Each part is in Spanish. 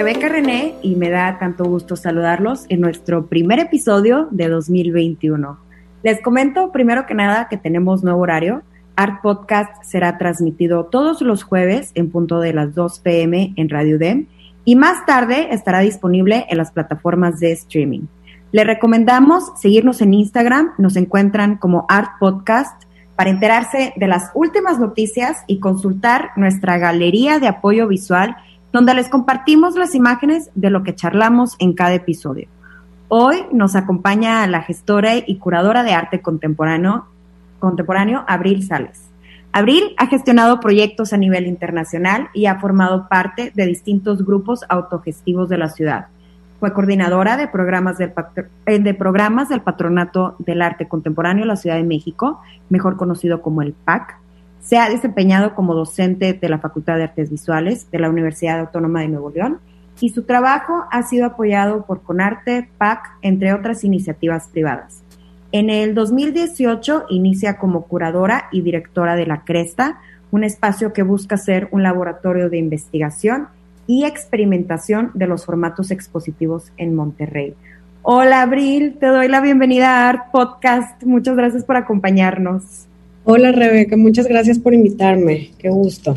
Rebeca René y me da tanto gusto saludarlos en nuestro primer episodio de 2021. Les comento primero que nada que tenemos nuevo horario. Art Podcast será transmitido todos los jueves en punto de las 2 pm en Radio DEM y más tarde estará disponible en las plataformas de streaming. Les recomendamos seguirnos en Instagram, nos encuentran como Art Podcast para enterarse de las últimas noticias y consultar nuestra galería de apoyo visual donde les compartimos las imágenes de lo que charlamos en cada episodio. Hoy nos acompaña la gestora y curadora de arte contemporáneo, contemporáneo Abril Sales. Abril ha gestionado proyectos a nivel internacional y ha formado parte de distintos grupos autogestivos de la ciudad. Fue coordinadora de programas del, eh, de programas del Patronato del Arte Contemporáneo de la Ciudad de México, mejor conocido como el PAC, se ha desempeñado como docente de la Facultad de Artes Visuales de la Universidad Autónoma de Nuevo León y su trabajo ha sido apoyado por Conarte, PAC, entre otras iniciativas privadas. En el 2018 inicia como curadora y directora de La Cresta, un espacio que busca ser un laboratorio de investigación y experimentación de los formatos expositivos en Monterrey. Hola Abril, te doy la bienvenida a Art Podcast. Muchas gracias por acompañarnos. Hola Rebeca, muchas gracias por invitarme, qué gusto.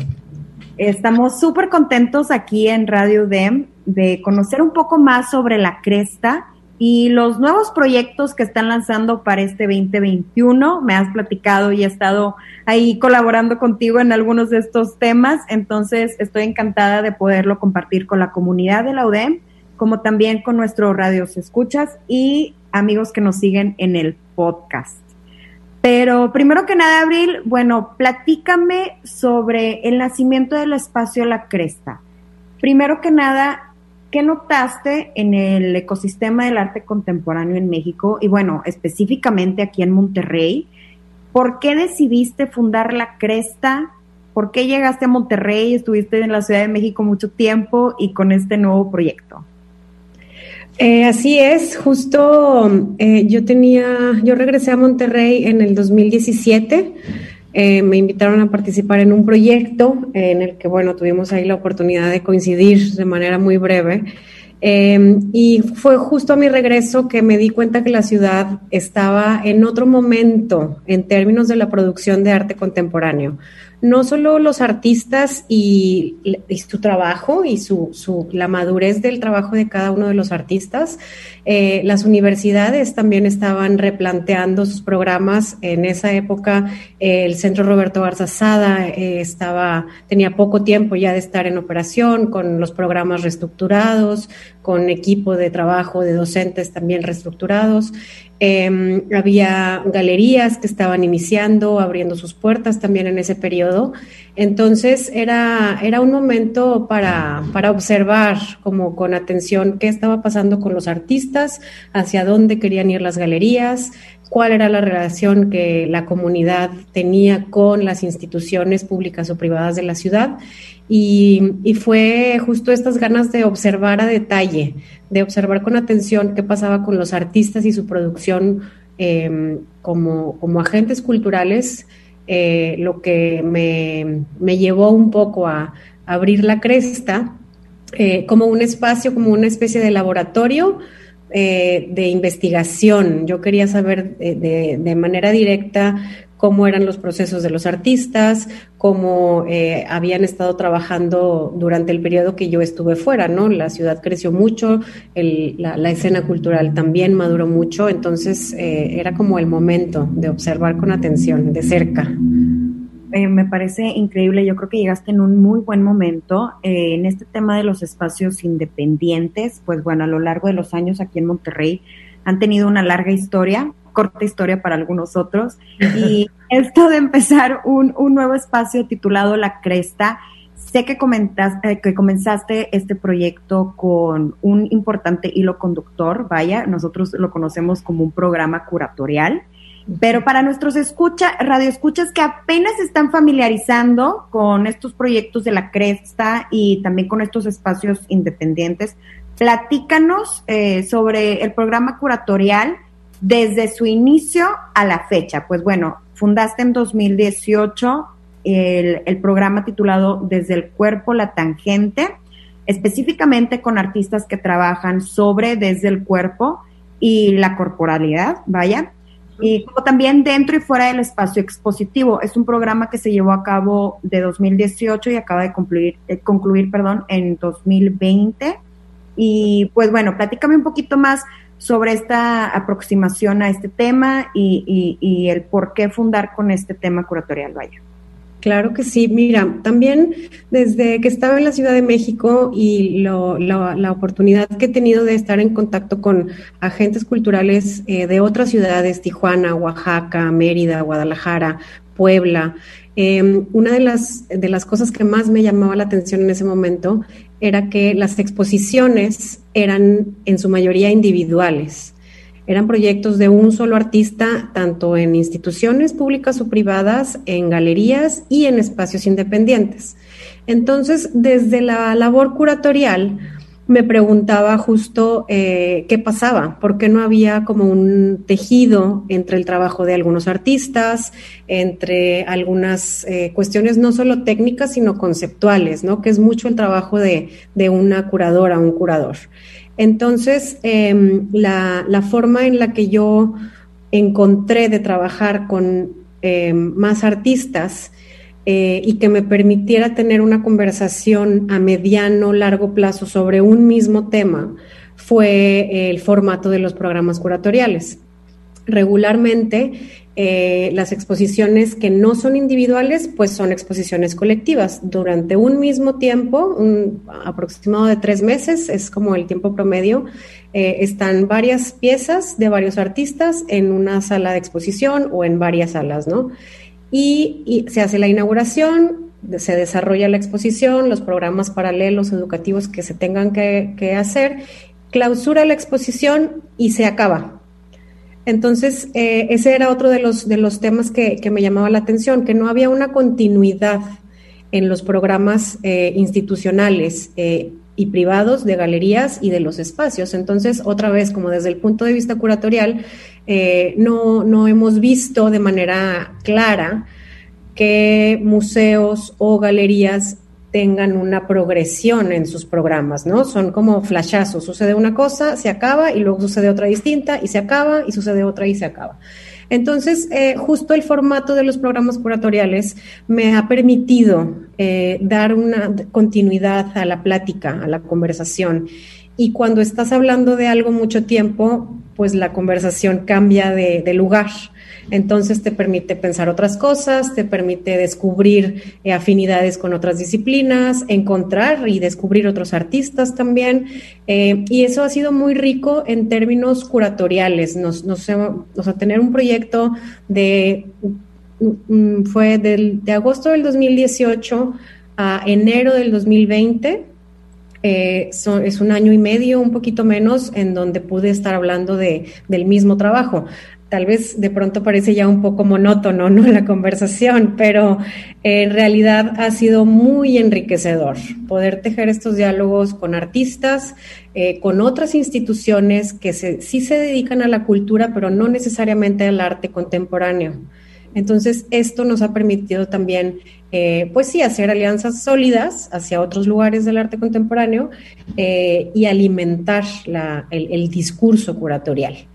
Estamos súper contentos aquí en Radio DEM de conocer un poco más sobre la cresta y los nuevos proyectos que están lanzando para este 2021. Me has platicado y he estado ahí colaborando contigo en algunos de estos temas, entonces estoy encantada de poderlo compartir con la comunidad de la UDEM, como también con nuestros radios escuchas y amigos que nos siguen en el podcast. Pero primero que nada, Abril, bueno, platícame sobre el nacimiento del espacio La Cresta. Primero que nada, ¿qué notaste en el ecosistema del arte contemporáneo en México? Y bueno, específicamente aquí en Monterrey. ¿Por qué decidiste fundar La Cresta? ¿Por qué llegaste a Monterrey? Estuviste en la Ciudad de México mucho tiempo y con este nuevo proyecto. Eh, así es, justo eh, yo tenía, yo regresé a Monterrey en el 2017. Eh, me invitaron a participar en un proyecto en el que, bueno, tuvimos ahí la oportunidad de coincidir de manera muy breve. y fue justo a mi regreso que me di cuenta que la ciudad estaba en otro momento en términos de la producción de arte contemporáneo no solo los artistas y, su trabajo y su, su, la madurez del trabajo de cada uno de los artistas, eh, las universidades también estaban replanteando sus programas. En esa época, el Centro Roberto Garza Sada eh, estaba, tenía poco tiempo ya de estar en operación, con los programas reestructurados, con equipo de trabajo de docentes también reestructurados. Em, había galerías que estaban iniciando, abriendo sus puertas también en ese periodo. Entonces era, era un momento para, para observar como con atención qué estaba pasando con los artistas, hacia dónde querían ir las galerías, cuál era la relación que la comunidad tenía con las instituciones públicas o privadas de la ciudad. Y, fue justo estas ganas de observar a detalle, de observar con atención qué pasaba con los artistas y su producción em, como, como, agentes culturales, eh, lo que me, llevó un poco a, abrir la cresta eh, como un espacio, como una especie de laboratorio eh, de investigación. Yo quería saber de, de, manera directa cómo eran los procesos de los artistas, cómo eh, habían estado trabajando durante el periodo que yo estuve fuera, ¿no? La ciudad creció mucho, la, escena cultural también maduró mucho, entonces eh, era como el momento de observar con atención, de cerca. Me parece increíble, yo creo que llegaste en un muy buen momento en este tema de los espacios independientes, pues bueno, a lo largo de los años aquí en Monterrey han tenido una larga historia, corta historia para algunos otros. Y esto de empezar un, nuevo espacio titulado La Cresta, Sé que, comentaste, que comenzaste este proyecto con un importante hilo conductor, vaya, nosotros lo conocemos como un programa curatorial, pero para nuestros escucha, radioescuchas que apenas están familiarizando con estos proyectos de la Cresta y también con estos espacios independientes, platícanos eh, sobre el programa curatorial desde su inicio a la fecha. Pues bueno, fundaste en 2018 el, el programa titulado Desde el cuerpo, la tangente, específicamente con artistas que trabajan sobre desde el cuerpo y la corporalidad, vaya, y como también dentro y fuera del espacio expositivo. Es un programa que se llevó a cabo de 2018 y acaba de concluir, eh, concluir perdón, en 2020. Y pues bueno, platícame un poquito más sobre esta aproximación a este tema y, y el por qué fundar con este tema curatorial, vaya. Claro que sí. Mira, también desde que estaba en la Ciudad de México y la oportunidad que he tenido de estar en contacto con agentes culturales eh, de otras ciudades, Tijuana, Oaxaca, Mérida, Guadalajara, Puebla, em, una de las, de las cosas que más me llamaba la atención en ese momento era que las exposiciones eran en su mayoría individuales. Eran proyectos de un solo artista, tanto en instituciones públicas o privadas, en galerías y en espacios independientes. Entonces, desde la labor curatorial, me preguntaba justo eh, qué pasaba, por qué no había como un tejido entre el trabajo de algunos artistas, entre algunas eh, cuestiones no solo técnicas, sino conceptuales, ¿no? Que es mucho el trabajo de, de una curadora, un curador. Entonces, em, la, forma en la que yo encontré de trabajar con em, más artistas eh, y que me permitiera tener una conversación a mediano, largo plazo sobre un mismo tema fue el formato de los programas curatoriales. Regularmente eh, las exposiciones que no son individuales, pues son exposiciones colectivas. Durante un mismo tiempo, un aproximado de tres meses, es como el tiempo promedio, eh, están varias piezas de varios artistas en una sala de exposición o en varias salas, ¿no? Y, se hace la inauguración, se desarrolla la exposición, los programas paralelos educativos que se tengan que, que hacer, clausura la exposición y se acaba entonces, eh, ese era otro de los, de los temas que, me llamaba la atención, que no había una continuidad en los programas eh, institucionales eh, y privados de galerías y de los espacios. Entonces, otra vez, como desde el punto de vista curatorial, no, no hemos visto de manera clara que museos o galerías tengan una progresión en sus programas, ¿no? Son como flashazos, sucede una cosa, se acaba y luego sucede otra distinta y se acaba y sucede otra y se acaba. Entonces, eh, justo el formato de los programas curatoriales me ha permitido eh, dar una continuidad a la plática, a la conversación. Y cuando estás hablando de algo mucho tiempo, pues la conversación cambia de, lugar. Entonces te permite pensar otras cosas, te permite descubrir eh, afinidades con otras disciplinas, encontrar y descubrir otros artistas también. Eh, y eso ha sido muy rico en términos curatoriales. Nos, nos, o sea, tener un proyecto de, mm, fue del, de agosto del 2018 a enero del 2020. Eh, es un año y medio, un poquito menos, en donde pude estar hablando de, del mismo trabajo tal vez de pronto parece ya un poco monótono, ¿no? La conversación, pero en realidad ha sido muy enriquecedor poder tejer estos diálogos con artistas, eh, con otras instituciones que sí se dedican a la cultura, pero no necesariamente al arte contemporáneo. Entonces, esto nos ha permitido también, eh, pues sí, hacer alianzas sólidas hacia otros lugares del arte contemporáneo eh, y alimentar el discurso curatorial.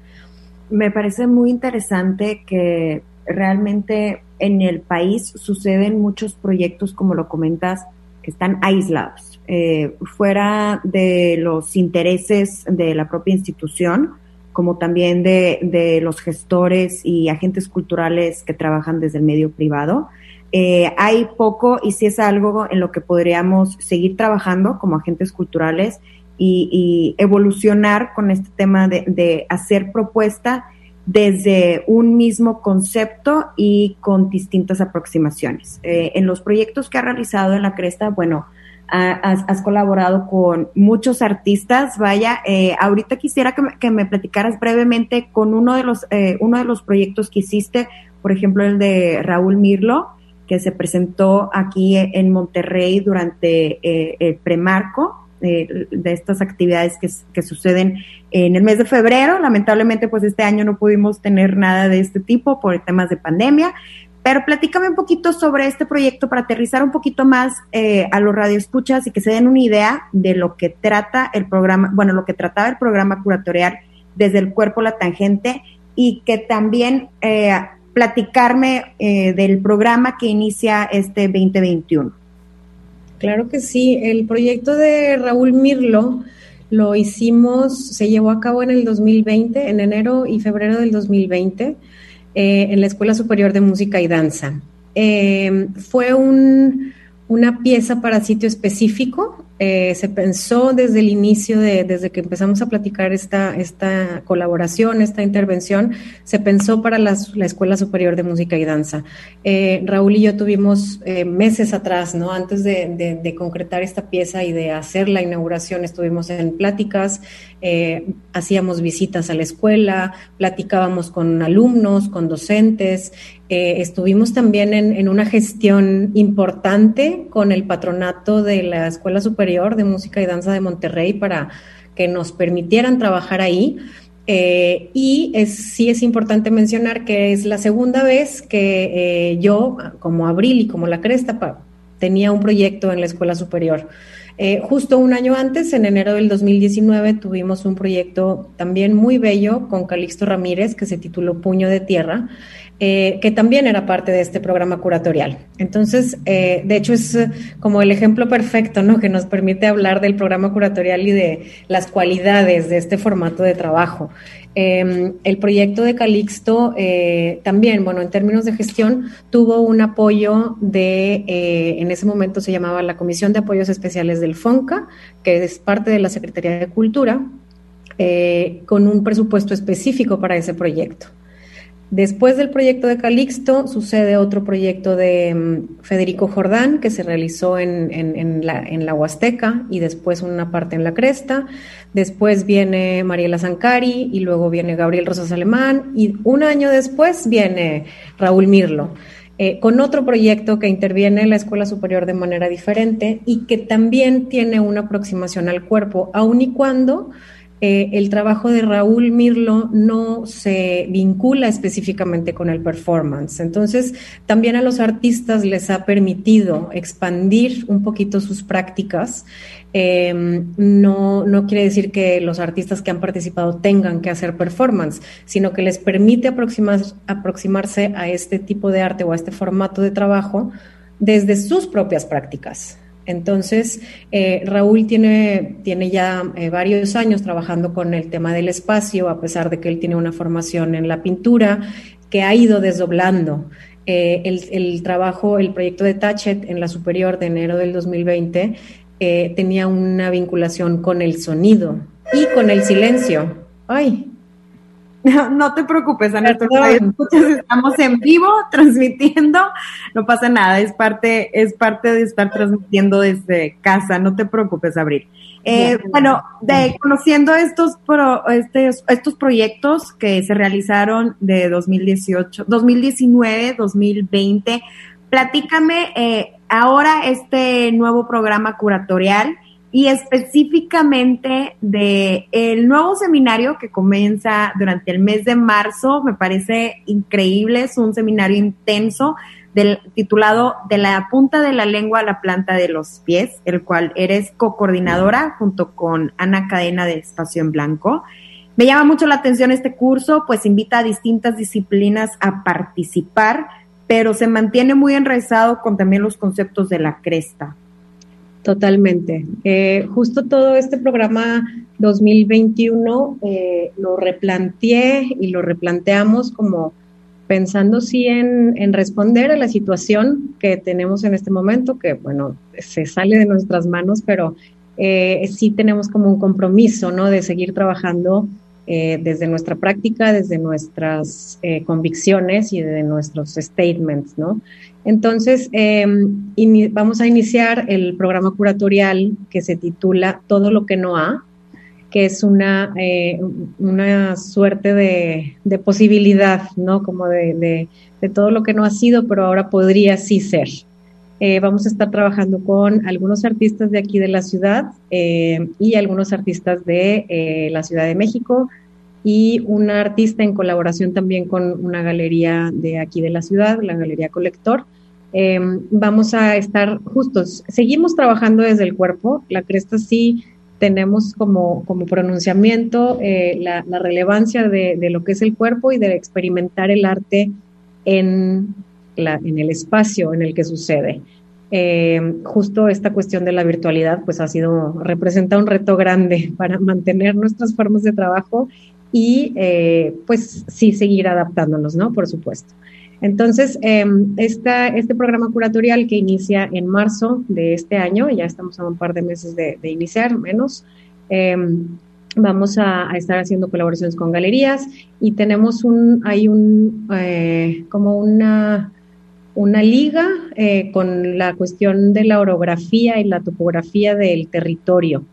Me parece muy interesante que realmente en el país suceden muchos proyectos, como lo comentas, que están aislados, eh, fuera de los intereses de la propia institución, como también de, de los gestores y agentes culturales que trabajan desde el medio privado. Eh, hay poco y si es algo en lo que podríamos seguir trabajando como agentes culturales y, evolucionar con este tema de, hacer propuesta desde un mismo concepto y con distintas aproximaciones. Eh, en los proyectos que ha realizado en la Cresta, bueno, has, colaborado con muchos artistas. Vaya, eh, ahorita quisiera que me, platicaras brevemente con uno de los eh, uno de los proyectos que hiciste, por ejemplo el de Raúl Mirlo, que se presentó aquí en Monterrey durante eh, el premarco. de estas actividades que, que, suceden en el mes de febrero. Lamentablemente, pues este año no pudimos tener nada de este tipo por temas de pandemia, pero platícame un poquito sobre este proyecto para aterrizar un poquito más eh, a los radioescuchas y que se den una idea de lo que trata el programa, bueno, lo que trataba el programa curatorial desde el cuerpo la tangente y que también eh, platicarme eh, del programa que inicia este 2021. Claro que sí, el proyecto de Raúl Mirlo lo hicimos, se llevó a cabo en el 2020, en enero y febrero del 2020 eh, en la Escuela Superior de Música y Danza. Eh, fue una pieza para sitio específico eh, se pensó desde el inicio, de, desde que empezamos a platicar esta, esta colaboración, esta intervención, se pensó para la Escuela Superior de Música y Danza. Eh, Raúl y yo tuvimos eh, meses atrás, ¿no? Antes de, de, concretar esta pieza y de hacer la inauguración, estuvimos en pláticas, hacíamos visitas a la escuela, platicábamos con alumnos, con docentes, estuvimos también en, en, una gestión importante con el patronato de la Escuela Superior de Música y Danza de Monterrey para que nos permitieran trabajar ahí. Eh, y es, sí es importante mencionar que es la segunda vez que eh, yo, como Abril y como La Cresta, tenía un proyecto en la escuela superior. Eh, justo un año antes, en enero del 2019, tuvimos un proyecto también muy bello con Calixto Ramírez que se tituló Puño de Tierra. Eh, que también era parte de este programa curatorial. Entonces, eh, de hecho, es como el ejemplo perfecto, ¿no? Que nos permite hablar del programa curatorial y de las cualidades de este formato de trabajo. Em, el proyecto de Calixto eh, también, bueno, en términos de gestión, tuvo un apoyo de, en ese momento se llamaba la Comisión de Apoyos Especiales del FONCA, que es parte de la Secretaría de Cultura, con un presupuesto específico para ese proyecto. Después del proyecto de Calixto sucede otro proyecto de mm, Federico Jordán que se realizó en, la, en, la, Huasteca y después una parte en la Cresta. Después viene Mariela Zancari y luego viene Gabriel Rosas Alemán y un año después viene Raúl Mirlo. Eh, con otro proyecto que interviene en la escuela superior de manera diferente y que también tiene una aproximación al cuerpo, aun y cuando eh, el trabajo de Raúl Mirlo no se vincula específicamente con el performance. Entonces, también a los artistas les ha permitido expandir un poquito sus prácticas. Eh, no, no quiere decir que los artistas que han participado tengan que hacer performance, sino que les permite aproximarse a este tipo de arte o a este formato de trabajo desde sus propias prácticas. Entonces, eh, Raúl tiene, tiene ya eh, varios años trabajando con el tema del espacio, a pesar de que él tiene una formación en la pintura, que ha ido desdoblando. Eh, el, trabajo, el proyecto de Tachet en la superior de enero del 2020 tenía una vinculación con el sonido y con el silencio. Ay, No, te preocupes, Ana, estamos en vivo transmitiendo, no pasa nada, es parte, es parte de estar transmitiendo desde casa, no te preocupes, Abril. Eh, bueno, de conociendo estos, pro, estos proyectos que se realizaron de 2018, 2019, 2020, platícame eh, ahora este nuevo programa curatorial y específicamente de el nuevo seminario que comienza durante el mes de marzo. Me parece increíble, es un seminario intenso titulado De la punta de la lengua a la planta de los pies, el cual eres co-coordinadora junto con Ana Cadena de Espacio en Blanco. Me llama mucho la atención este curso, pues invita a distintas disciplinas a participar, pero se mantiene muy enraizado con también los conceptos de la cresta. Totalmente. Eh, justo todo este programa 2021 eh, lo replanteé y lo replanteamos como pensando sí en, responder a la situación que tenemos en este momento, que bueno, se sale de nuestras manos, pero eh, sí tenemos como un compromiso, ¿no? De seguir trabajando eh, desde nuestra práctica, desde nuestras eh, convicciones y de nuestros statements, ¿no? Entonces, em, vamos a iniciar el programa curatorial que se titula Todo lo que no ha, que es una, eh, una suerte de, posibilidad, ¿no? Como de, todo lo que no ha sido, pero ahora podría sí ser. Vamos a estar trabajando con algunos artistas de aquí de la ciudad y algunos artistas de la Ciudad de México, y una artista en colaboración también con una galería de aquí de la ciudad, la Galería Colector. Em, vamos a estar justos. Seguimos trabajando desde el cuerpo. La cresta sí tenemos como, como pronunciamiento eh, la, relevancia de, lo que es el cuerpo y de experimentar el arte en, la, en el espacio en el que sucede. Em, justo esta cuestión de la virtualidad pues ha sido, representa un reto grande para mantener nuestras formas de trabajo y eh, pues sí seguir adaptándonos, ¿no? Por supuesto. Entonces, em, este programa curatorial que inicia en marzo de este año, ya estamos a un par de meses de, iniciar, menos, em, vamos a, estar haciendo colaboraciones con galerías y tenemos un, hay un, eh, como una, una liga eh, con la cuestión de la orografía y la topografía del territorio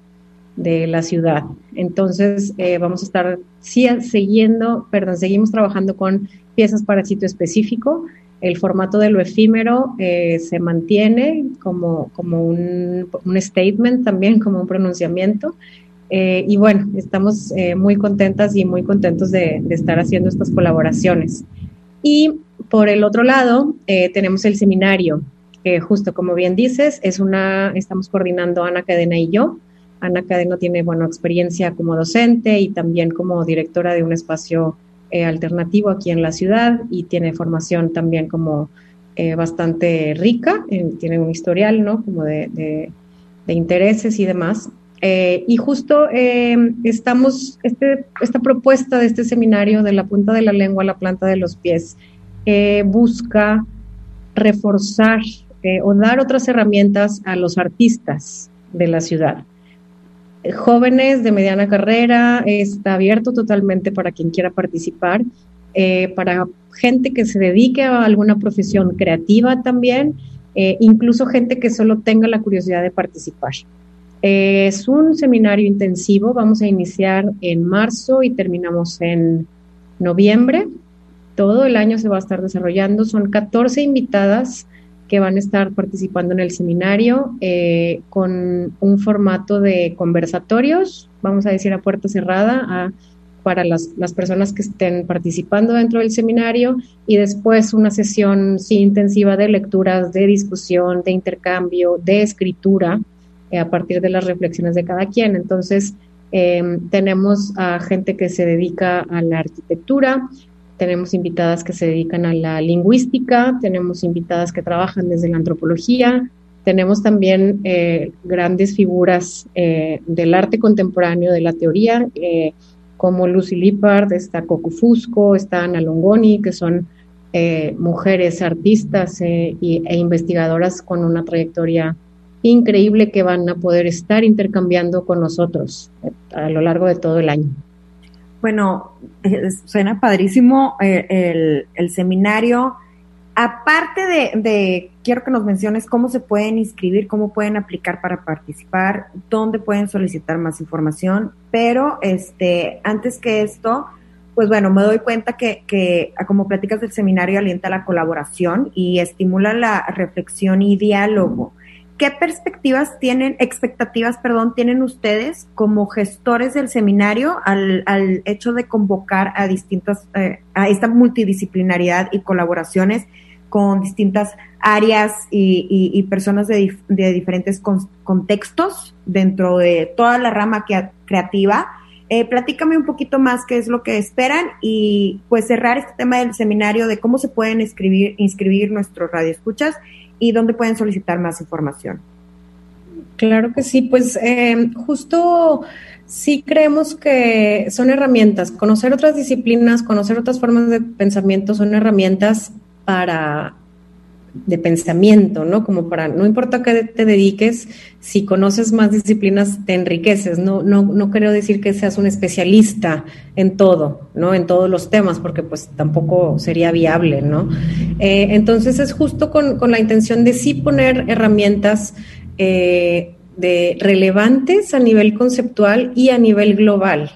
de la ciudad. Entonces, eh, vamos a estar siguiendo, perdón, seguimos trabajando con piezas para sitio específico. El formato de lo efímero eh, se mantiene como, como un, statement también, como un pronunciamiento. Y bueno, estamos muy contentas y muy contentos de, de, estar haciendo estas colaboraciones. Y por el otro lado, tenemos el seminario, que justo como bien dices, es una, estamos coordinando Ana Cadena y yo, Ana Cadena tiene, bueno, experiencia como docente y también como directora de un espacio eh, alternativo aquí en la ciudad y tiene formación también como eh, bastante rica, eh, tiene un historial, ¿no? Como de, intereses y demás. y justo estamos, este, esta propuesta de este seminario de la punta de la lengua a la planta de los pies busca reforzar o dar otras herramientas a los artistas de la ciudad jóvenes de mediana carrera, está abierto totalmente para quien quiera participar, eh, para gente que se dedique a alguna profesión creativa también, eh, incluso gente que solo tenga la curiosidad de participar. Eh, es un seminario intensivo, vamos a iniciar en marzo y terminamos en noviembre. Todo el año se va a estar desarrollando, son 14 invitadas que van a estar participando en el seminario eh, con un formato de conversatorios, vamos a decir a puerta cerrada, para las, personas que estén participando dentro del seminario y después una sesión sí, intensiva de lecturas, de discusión, de intercambio, de escritura eh, a partir de las reflexiones de cada quien. Entonces, eh, tenemos a gente que se dedica a la arquitectura, tenemos invitadas que se dedican a la lingüística, tenemos invitadas que trabajan desde la antropología, tenemos también eh, grandes figuras eh, del arte contemporáneo, de la teoría, eh, como Lucy Lippard, está Coco Fusco, está Ana Longoni, que son mujeres artistas e investigadoras con una trayectoria increíble que van a poder estar intercambiando con nosotros a lo largo de todo el año. Bueno, suena padrísimo eh, el, seminario. Aparte de, quiero que nos menciones cómo se pueden inscribir, cómo pueden aplicar para participar, dónde pueden solicitar más información, pero este, antes que esto, pues bueno, me doy cuenta que, que como platicas del seminario alienta la colaboración y estimula la reflexión y diálogo. ¿Qué perspectivas tienen, expectativas, perdón, tienen ustedes como gestores del seminario al, al hecho de convocar a distintas, eh, a esta multidisciplinaridad y colaboraciones con distintas áreas y, y, personas de, de diferentes contextos dentro de toda la rama creativa? Eh, platícame un poquito más qué es lo que esperan y pues cerrar este tema del seminario de cómo se pueden escribir, inscribir nuestros radioescuchas y dónde pueden solicitar más información. Claro que sí, pues eh, justo sí creemos que son herramientas. Conocer otras disciplinas, conocer otras formas de pensamiento son herramientas para de pensamiento, ¿no? Como para, no importa qué te dediques, si conoces más disciplinas te enriqueces, no, no, no quiero decir que seas un especialista en todo, ¿no? En todos los temas, porque pues tampoco sería viable, ¿no? Eh, entonces es justo con, con, la intención de sí poner herramientas eh, de relevantes a nivel conceptual y a nivel global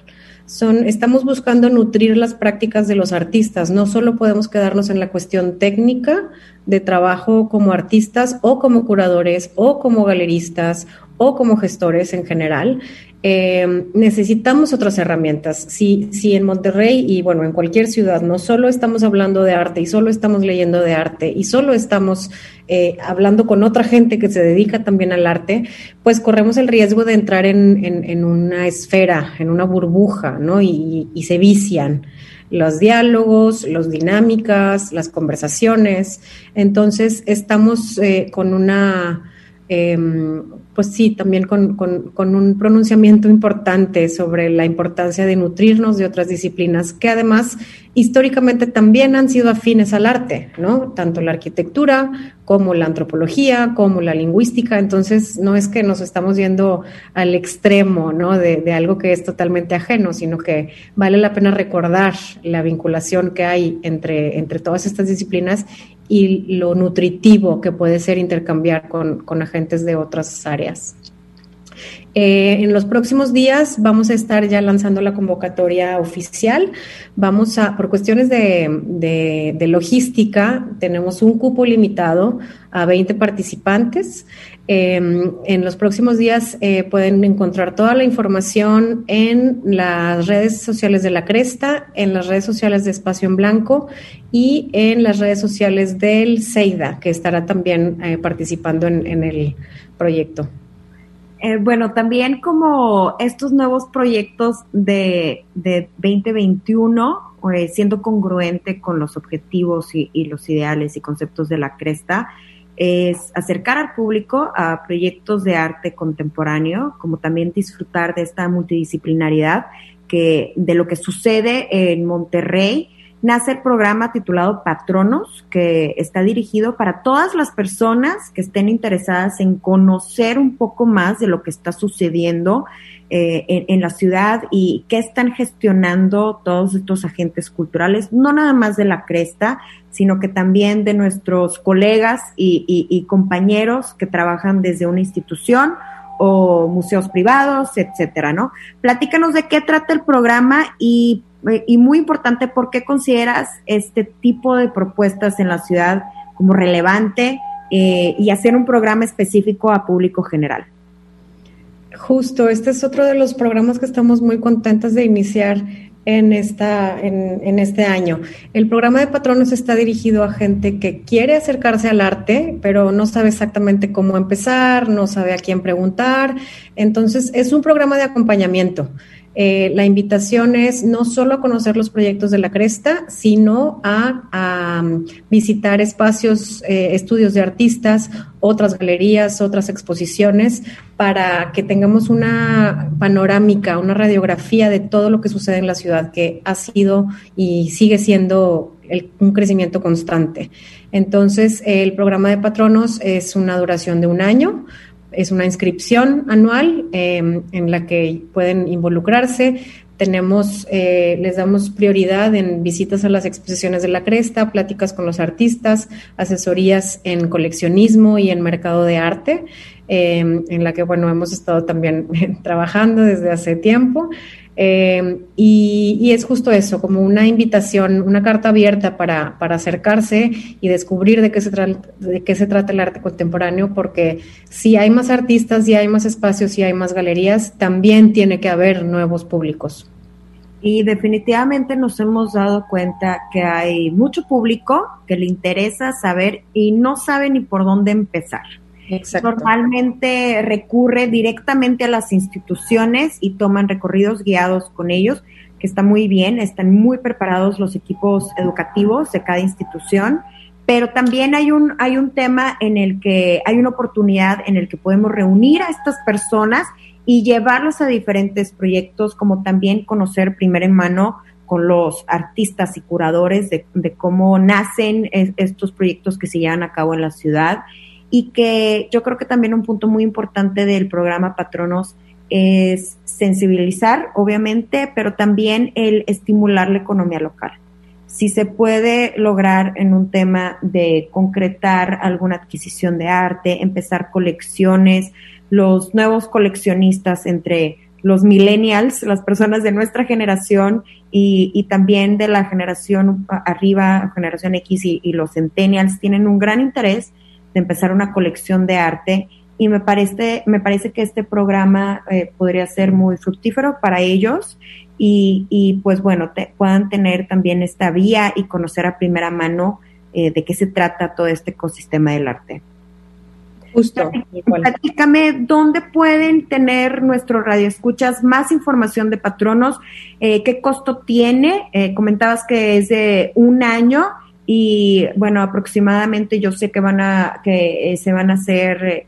son, estamos buscando nutrir las prácticas de los artistas. No solo podemos quedarnos en la cuestión técnica de trabajo como artistas o como curadores o como galeristas o como gestores en general, eh, necesitamos otras herramientas. Si, si en Monterrey y bueno, en cualquier ciudad no solo estamos hablando de arte y solo estamos leyendo de arte y solo estamos eh, hablando con otra gente que se dedica también al arte, pues corremos el riesgo de entrar en, en, una esfera, en una burbuja, ¿no? Y, y se vician los diálogos, las dinámicas, las conversaciones. Entonces, estamos eh, con una Em, pues sí, también con, un pronunciamiento importante sobre la importancia de nutrirnos de otras disciplinas que además históricamente también han sido afines al arte, ¿no? Tanto la arquitectura como la antropología, como la lingüística. Entonces, no es que nos estamos yendo al extremo, ¿no? De, de algo que es totalmente ajeno, sino que vale la pena recordar la vinculación que hay entre, entre todas estas disciplinas y lo nutritivo que puede ser intercambiar con, agentes de otras áreas. Eh, en los próximos días vamos a estar ya lanzando la convocatoria oficial. Vamos a, por cuestiones de, de logística, tenemos un cupo limitado a 20 participantes. Em, en los próximos días eh, pueden encontrar toda la información en las redes sociales de La Cresta, en las redes sociales de Espacio en Blanco y en las redes sociales del CEIDA, que estará también eh, participando en, el proyecto. Eh, bueno, también como estos nuevos proyectos de, de 2021, siendo congruente con los objetivos y, y los ideales y conceptos de la Cresta, es acercar al público a proyectos de arte contemporáneo, como también disfrutar de esta multidisciplinaridad que de lo que sucede en Monterrey. Nace el programa titulado Patronos, que está dirigido para todas las personas que estén interesadas en conocer un poco más de lo que está sucediendo eh, en, la ciudad y qué están gestionando todos estos agentes culturales, no nada más de la cresta, sino que también de nuestros colegas y, compañeros que trabajan desde una institución o museos privados, etcétera, ¿no? Platícanos de qué trata el programa y, y muy importante, ¿por qué consideras este tipo de propuestas en la ciudad como relevante eh, y hacer un programa específico a público general? Justo, este es otro de los programas que estamos muy contentas de iniciar en, esta, en, este año. El programa de patronos está dirigido a gente que quiere acercarse al arte, pero no sabe exactamente cómo empezar, no sabe a quién preguntar. Entonces, es un programa de acompañamiento. Eh, la invitación es no solo a conocer los proyectos de la Cresta, sino a, um, visitar espacios, eh, estudios de artistas, otras galerías, otras exposiciones, para que tengamos una panorámica, una radiografía de todo lo que sucede en la ciudad, que ha sido y sigue siendo un crecimiento constante. Entonces, el programa de patronos es una duración de un año es una inscripción anual em, en la que pueden involucrarse. Tenemos, eh, les damos prioridad en visitas a las exposiciones de la Cresta, pláticas con los artistas, asesorías en coleccionismo y en mercado de arte, em, en la que, bueno, hemos estado también trabajando desde hace tiempo. Eh, y, es justo eso, como una invitación, una carta abierta para, acercarse y descubrir de qué, se de qué se trata el arte contemporáneo, porque si hay más artistas, si hay más espacios, si hay más galerías, también tiene que haber nuevos públicos. Y definitivamente nos hemos dado cuenta que hay mucho público que le interesa saber y no sabe ni por dónde empezar. Normalmente recurre directamente a las instituciones y toman recorridos guiados con ellos, que está muy bien, están muy preparados los equipos educativos de cada institución, pero también hay un, hay un tema en el que hay una oportunidad en el que podemos reunir a estas personas y llevarlas a diferentes proyectos, como también conocer primero en mano con los artistas y curadores de, cómo nacen estos proyectos que se llevan a cabo en la ciudad y que yo creo que también un punto muy importante del programa Patronos es sensibilizar, obviamente, pero también el estimular la economía local. Si se puede lograr en un tema de concretar alguna adquisición de arte, empezar colecciones, los nuevos coleccionistas entre los millennials, las personas de nuestra generación y, también de la generación arriba, generación X y, y, los centennials, tienen un gran interés de empezar una colección de arte y me parece, me parece que este programa eh, podría ser muy fructífero para ellos y, y pues bueno, te, puedan tener también esta vía y conocer a primera mano eh, de qué se trata todo este ecosistema del arte. Justo. Platícame, ¿dónde pueden tener nuestros radioescuchas más información de patronos? Eh, ¿Qué costo tiene? Eh, comentabas que es de un año y bueno, aproximadamente yo sé que van a que eh, se van a hacer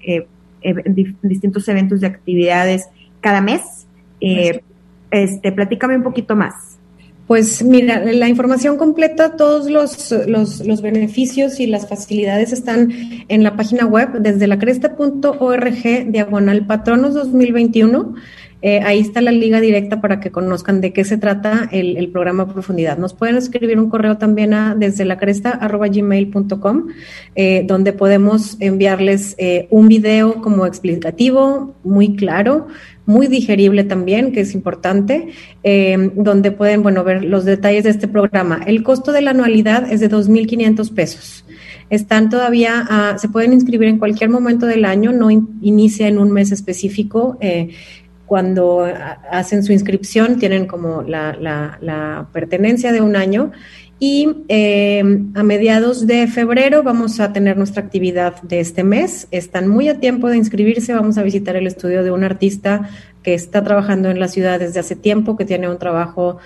distintos eventos de actividades cada mes. este, platícame un poquito más. Pues mira, la información completa, todos los, los, beneficios y las facilidades están en la página web desde la cresta.org diagonal patronos 2021. Eh, ahí está la liga directa para que conozcan de qué se trata el, programa profundidad. Nos pueden escribir un correo también a desde la cresta gmail.com, eh, donde podemos enviarles eh, un video como explicativo, muy claro, muy digerible también, que es importante, donde pueden, bueno, ver los detalles de este programa. El costo de la anualidad es de 2.500 pesos están todavía, se pueden inscribir en cualquier momento del año, no inicia en un mes específico. Cuando hacen su inscripción tienen como la, pertenencia de un año y eh, a mediados de febrero vamos a tener nuestra actividad de este mes. Están muy a tiempo de inscribirse. Vamos a visitar el estudio de un artista que está trabajando en la ciudad desde hace tiempo, que tiene un trabajo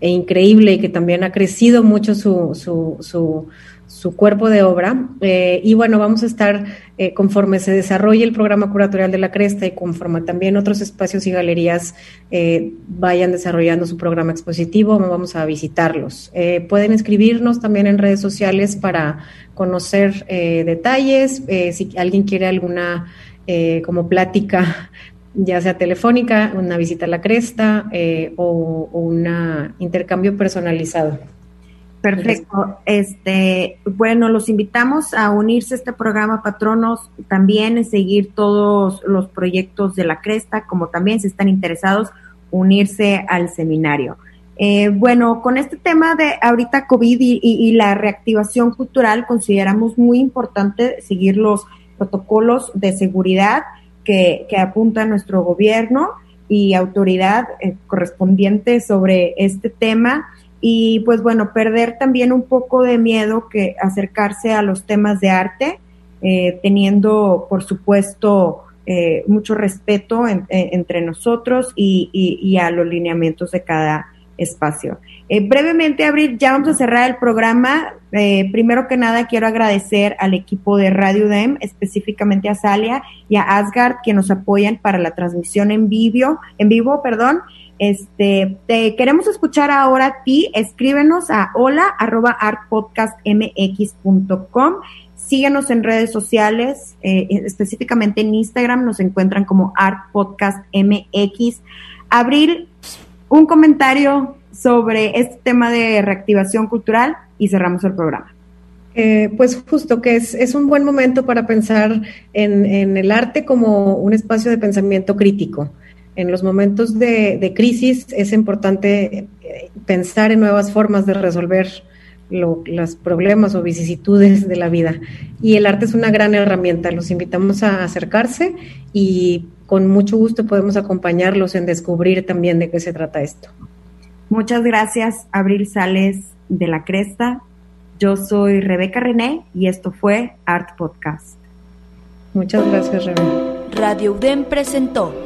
increíble y que también ha crecido mucho su, su su cuerpo de obra. Eh, y bueno, vamos a estar, eh, conforme se desarrolle el programa curatorial de la Cresta y conforme también otros espacios y galerías eh, vayan desarrollando su programa expositivo, vamos a visitarlos. pueden escribirnos también en redes sociales para conocer detalles, si alguien quiere alguna como plática ya sea telefónica, una visita a la cresta o un intercambio personalizado. Perfecto. Este, bueno, los invitamos a unirse a este programa Patronos, también en seguir todos los proyectos de la Cresta, como también si están interesados, unirse al seminario. Eh, bueno, con este tema de ahorita COVID y, la reactivación cultural, consideramos muy importante seguir los protocolos de seguridad que, que apunta nuestro gobierno y autoridad eh, correspondiente sobre este tema y pues bueno, perder también un poco de miedo que acercarse a los temas de arte, eh, teniendo por supuesto eh, mucho respeto entre nosotros y, a los lineamientos de cada espacio. Eh, brevemente, Abril, ya vamos a cerrar el programa. primero que nada, quiero agradecer al equipo de Radio DEM, específicamente a Salia y a Asgard, que nos apoyan para la transmisión en vivo, en vivo, perdón. Este, te queremos escuchar ahora ti. Escríbenos a hola arroba artpodcastmx.com. Síguenos en redes sociales, eh, específicamente en Instagram, nos encuentran como artpodcastmx. Abril, un comentario sobre este tema de reactivación cultural y cerramos el programa. Eh, pues justo que es, es, un buen momento para pensar en, en, el arte como un espacio de pensamiento crítico en los momentos de, crisis es importante eh, pensar en nuevas formas de resolver los problemas o vicisitudes de la vida. Y el arte es una gran herramienta. Los invitamos a acercarse y con mucho gusto podemos acompañarlos en descubrir también de qué se trata esto. Muchas gracias, Abril Sales de la Cresta. Yo soy Rebeca René y esto fue Art Podcast. Muchas gracias, Rebeca. Radio UDEM presentó